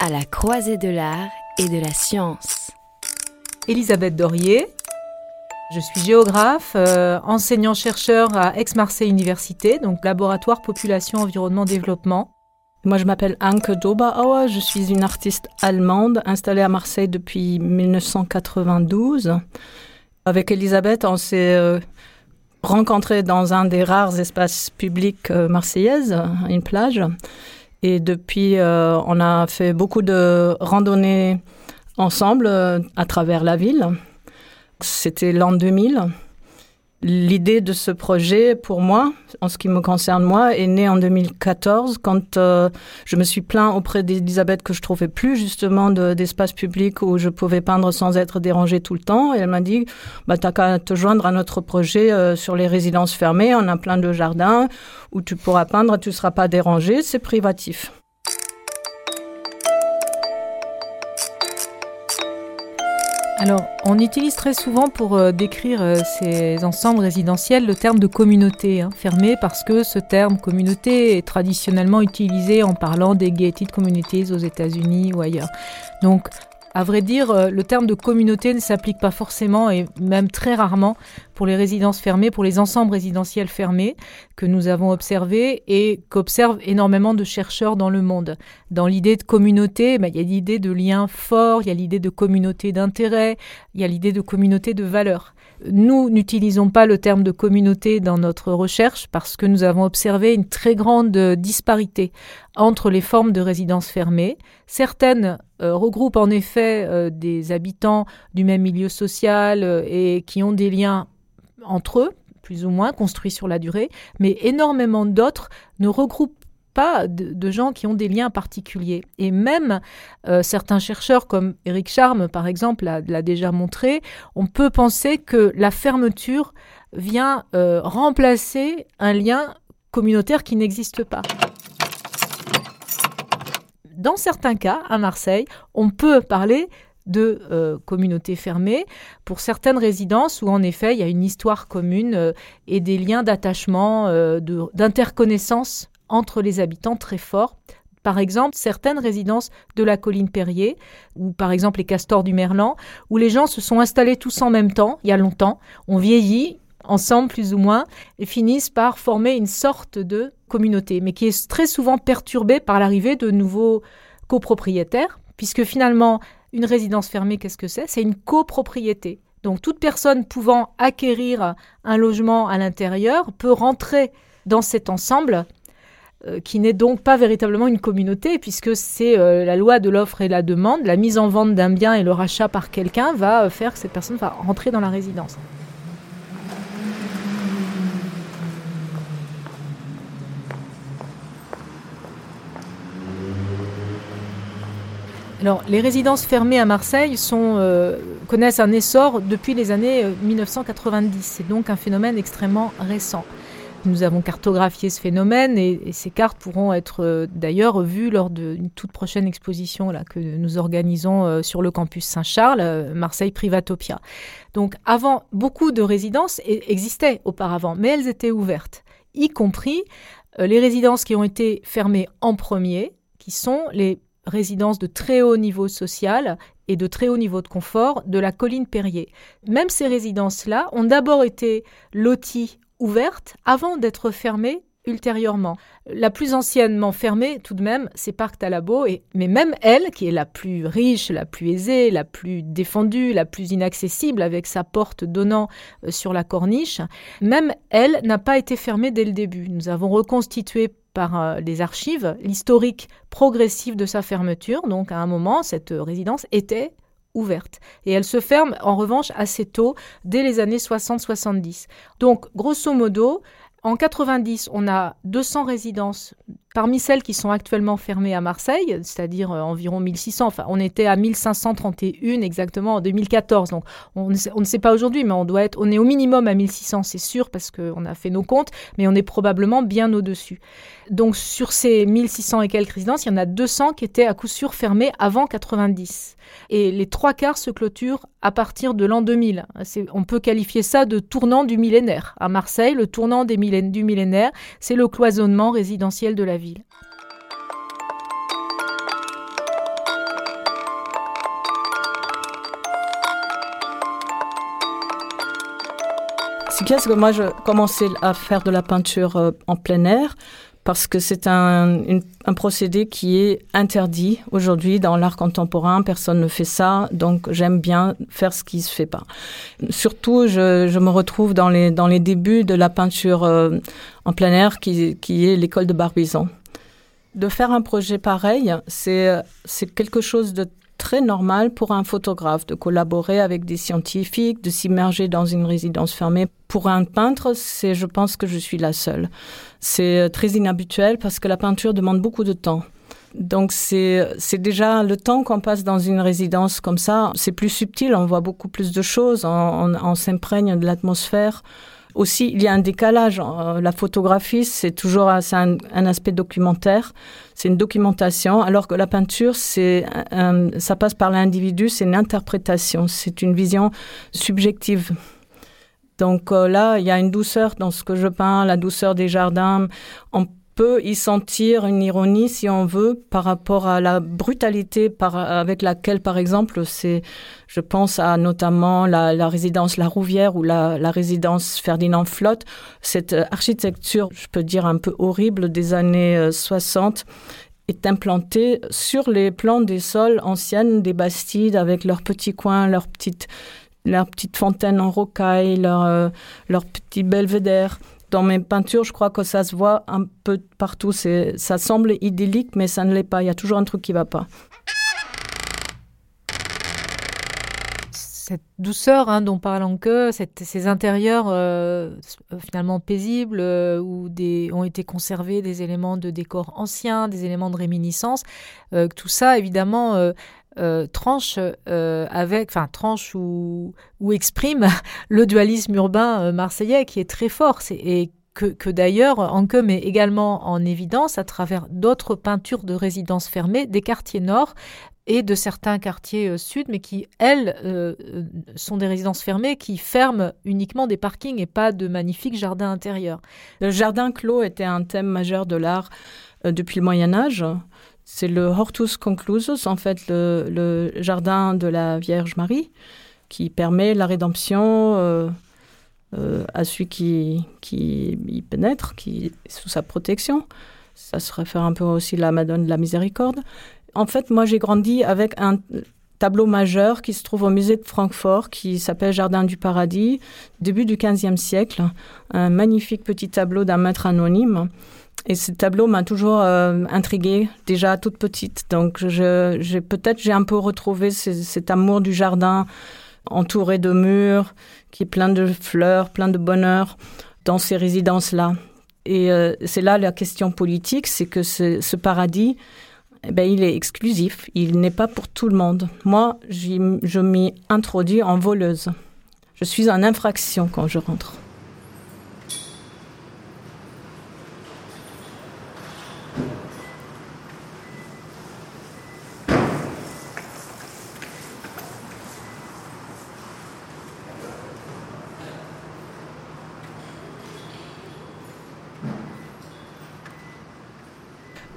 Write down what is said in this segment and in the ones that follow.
à la croisée de l'art et de la science. Elisabeth Dorier. Je suis géographe, euh, enseignant-chercheur à Aix-Marseille Université, donc laboratoire population environnement développement. Moi, je m'appelle Anke Doberauer, je suis une artiste allemande installée à Marseille depuis 1992. Avec Elisabeth, on s'est euh, rencontrés dans un des rares espaces publics euh, marseillaises, une plage. Et depuis, euh, on a fait beaucoup de randonnées ensemble euh, à travers la ville. C'était l'an 2000. L'idée de ce projet, pour moi, en ce qui me concerne moi, est née en 2014 quand euh, je me suis plaint auprès d'Elisabeth que je trouvais plus justement d'espace public où je pouvais peindre sans être dérangée tout le temps. Et elle m'a dit, bah, t'as qu'à te joindre à notre projet euh, sur les résidences fermées. On a plein de jardins où tu pourras peindre, tu seras pas dérangé, c'est privatif. Alors, on utilise très souvent pour euh, décrire euh, ces ensembles résidentiels le terme de communauté hein, fermée parce que ce terme communauté est traditionnellement utilisé en parlant des gated communities aux États-Unis ou ailleurs. Donc, à vrai dire, euh, le terme de communauté ne s'applique pas forcément et même très rarement pour les résidences fermées, pour les ensembles résidentiels fermés que nous avons observés et qu'observent énormément de chercheurs dans le monde. Dans l'idée de communauté, ben, il y a l'idée de lien fort, il y a l'idée de communauté d'intérêt, il y a l'idée de communauté de valeur. Nous n'utilisons pas le terme de communauté dans notre recherche parce que nous avons observé une très grande disparité entre les formes de résidences fermées. Certaines euh, regroupent en effet euh, des habitants du même milieu social euh, et qui ont des liens entre eux, plus ou moins construits sur la durée, mais énormément d'autres ne regroupent pas de, gens qui ont des liens particuliers. Et même euh, certains chercheurs comme Eric Charme, par exemple, l'a déjà montré, on peut penser que la fermeture vient euh, remplacer un lien communautaire qui n'existe pas. Dans certains cas, à Marseille, on peut parler de euh, communautés fermées pour certaines résidences où en effet il y a une histoire commune et des liens d'attachement, d'interconnaissance entre les habitants très forts. Par exemple, certaines résidences de la colline Perrier, ou par exemple les castors du Merlan, où les gens se sont installés tous en même temps, il y a longtemps, ont vieilli ensemble plus ou moins, et finissent par former une sorte de communauté, mais qui est très souvent perturbée par l'arrivée de nouveaux copropriétaires, puisque finalement, une résidence fermée, qu'est-ce que c'est? C'est une copropriété. Donc toute personne pouvant acquérir un logement à l'intérieur peut rentrer dans cet ensemble qui n'est donc pas véritablement une communauté, puisque c'est euh, la loi de l'offre et la demande. La mise en vente d'un bien et le rachat par quelqu'un va euh, faire que cette personne va rentrer dans la résidence. Les résidences fermées à Marseille connaissent un essor depuis les années 1990. C'est donc un phénomène extrêmement récent. Nous avons cartographié ce phénomène et, ces cartes pourront être euh, d'ailleurs vues lors d'une toute prochaine exposition que nous organisons euh, sur le campus Saint-Charles, euh, Marseille Privatopia. Donc avant, beaucoup de résidences existaient auparavant, mais elles étaient ouvertes, y compris les résidences qui ont été fermées en premier, qui sont les résidences de très haut niveau social et de très haut niveau de confort de la colline Perrier. Même ces résidences-là ont d'abord été loties ouverte avant d'être fermée ultérieurement. La plus anciennement fermée, tout de même, c'est Parc Talabo, mais même elle, qui est la plus riche, la plus aisée, la plus défendue, la plus inaccessible, avec sa porte donnant euh, sur la corniche, même elle n'a pas été fermée dès le début. Nous avons reconstitué par euh, les archives l'historique progressif de sa fermeture. Donc à un moment, cette résidence était ouverte. Et elle se ferme en revanche assez tôt, dès les années 60-70. Donc, grosso modo, en 90, on a 200 résidences Parmi celles qui sont actuellement fermées à Marseille, c'est-à-dire euh, environ 1600, enfin on était à 1531 exactement en 2014, donc on ne sait, pas aujourd'hui, mais on doit être, on est au minimum à 1600, c'est sûr, parce qu'on a fait nos comptes, mais on est probablement bien au-dessus. Donc sur ces 1600 et quelques résidences, il y en a 200 qui étaient à coup sûr fermées avant 90. Et les trois quarts se clôturent à partir de l'an 2000. On peut qualifier ça de tournant du millénaire. À Marseille, le tournant du millénaire, c'est le cloisonnement résidentiel de la ville. Ce c'est que moi, je commençais à faire de la peinture euh, en plein air parce que c'est un, un, procédé qui est interdit aujourd'hui dans l'art contemporain. Personne ne fait ça, donc j'aime bien faire ce qui se fait pas. Surtout, je, je me retrouve dans les, dans les débuts de la peinture euh, en plein air qui, qui est l'école de Barbizon. De faire un projet pareil, c'est quelque chose de très normal pour un photographe de collaborer avec des scientifiques, de s'immerger dans une résidence fermée. Pour un peintre, c'est, je pense que je suis la seule. C'est euh, très inhabituel parce que la peinture demande beaucoup de temps. Donc c'est déjà le temps qu'on passe dans une résidence comme ça, c'est plus subtil, on voit beaucoup plus de choses, on s'imprègne de l'atmosphère. Aussi, il y a un décalage. Euh, la photographie, c'est toujours un, un, aspect documentaire, c'est une documentation, alors que la peinture, c'est ça passe par l'individu, c'est une interprétation, c'est une vision subjective. Donc euh, là, il y a une douceur dans ce que je peins, la douceur des jardins. Peut y sentir une ironie, si on veut, par rapport à la brutalité avec laquelle, par exemple, c'est, je pense à notamment la, la résidence La Rouvière ou la, résidence Ferdinand Flotte, cette architecture, je peux dire un peu horrible des années 60 euh, est implantée sur les plans des sols anciennes des Bastides avec leurs petits coins, leurs petites leurs petites fontaines en rocaille, leurs euh, petits belvédères dans mes peintures, je crois que ça se voit un peu partout. Ça semble idyllique, mais ça ne l'est pas. Il y a toujours un truc qui ne va pas. Cette douceur hein, dont parle que ces intérieurs euh, finalement paisibles euh, où ont été conservés des éléments de décor anciens, des éléments de réminiscence, euh, tout ça évidemment euh, tranche euh, avec, enfin tranche ou, ou, exprime le dualisme urbain euh, marseillais qui est très fort et que, que d'ailleurs Anke met également en évidence à travers d'autres peintures de résidences fermées des quartiers nord et de certains quartiers sud, mais qui, elles, sont des résidences fermées qui ferment uniquement des parkings et pas de magnifiques jardins intérieurs. Le jardin clos était un thème majeur de l'art depuis le Moyen Âge. C'est le Hortus Conclusus, en fait, le, jardin de la Vierge Marie, qui permet la rédemption euh, euh, à celui qui, qui y pénètre, qui est sous sa protection. Ça se réfère un peu aussi à la Madone de la Miséricorde. En fait, moi, j'ai grandi avec un tableau majeur qui se trouve au musée de Francfort, qui s'appelle Jardin du Paradis, début du XVe siècle. Un magnifique petit tableau d'un maître anonyme et ce tableau m'a toujours euh, intriguée, déjà toute petite. Donc, j'ai peut-être j'ai un peu retrouvé cet amour du jardin entouré de murs, qui est plein de fleurs, plein de bonheur dans ces résidences-là. Et euh, c'est là la question politique, c'est que ce, ce paradis, eh ben, il est exclusif, il n'est pas pour tout le monde. Moi, je m'y introduis en voleuse. Je suis en infraction quand je rentre.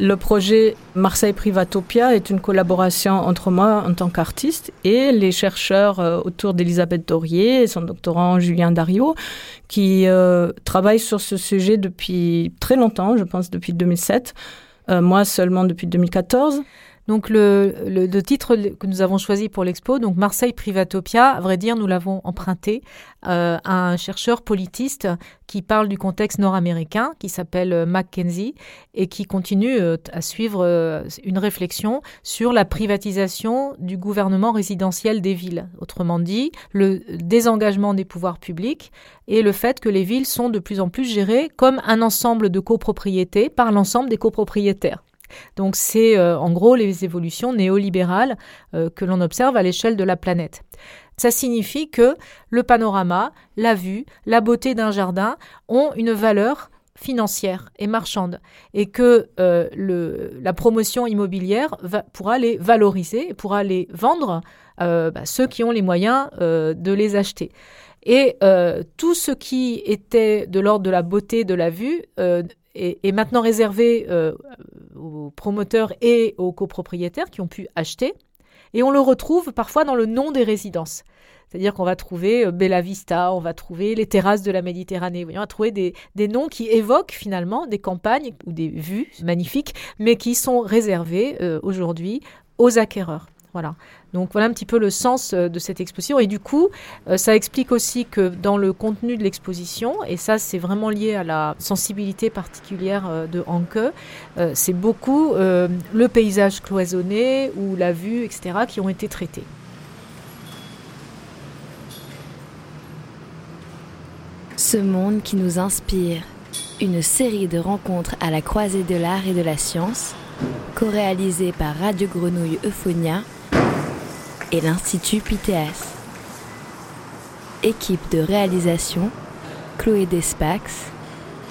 Le projet Marseille Privatopia est une collaboration entre moi en tant qu'artiste et les chercheurs euh, autour d'Elisabeth Dorier et son doctorant Julien Dario qui euh, travaillent sur ce sujet depuis très longtemps, je pense depuis 2007. Euh, moi seulement depuis 2014. Donc le, titre que nous avons choisi pour l'expo, donc Marseille Privatopia, à vrai dire, nous l'avons emprunté euh, à un chercheur politiste qui parle du contexte nord-américain, qui s'appelle euh, Mackenzie, et qui continue euh, à suivre une réflexion sur la privatisation du gouvernement résidentiel des villes. Autrement dit, le désengagement des pouvoirs publics et le fait que les villes sont de plus en plus gérées comme un ensemble de copropriétés par l'ensemble des copropriétaires. Donc c'est euh, en gros les évolutions néolibérales euh, que l'on observe à l'échelle de la planète. Ça signifie que le panorama, la vue, la beauté d'un jardin ont une valeur financière et marchande et que euh, la promotion immobilière pourra les valoriser et pourra les vendre bah, ceux qui ont les moyens de les acheter. Et tout ce qui était de l'ordre de la beauté de la vue est, maintenant réservé aux promoteurs et aux copropriétaires qui ont pu acheter. Et on le retrouve parfois dans le nom des résidences. C'est-à-dire qu'on va trouver euh, Bella Vista, on va trouver les terrasses de la Méditerranée. On va trouver des, noms qui évoquent finalement des campagnes ou des vues magnifiques, mais qui sont réservées euh, aujourd'hui aux acquéreurs. Voilà. Donc voilà un petit peu le sens euh, de cette exposition. Et du coup, euh, ça explique aussi que dans le contenu de l'exposition, et ça c'est vraiment lié à la sensibilité particulière euh, de Hanke, c'est beaucoup le paysage cloisonné ou la vue, etc., qui ont été traités. Ce monde qui nous inspire, une série de rencontres à la croisée de l'art et de la science, co-réalisée par Radio Grenouille Euphonia et l'Institut PTS. Équipe de réalisation Chloé Despax,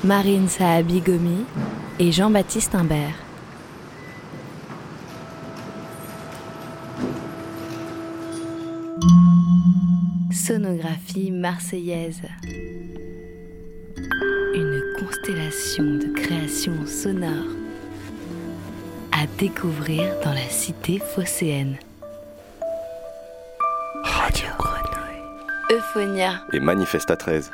Marine Saabigomi et Jean-Baptiste Imbert. Sonographie marseillaise. Une constellation de créations sonores à découvrir dans la cité phocéenne. Euphonia. Et Manifesta 13.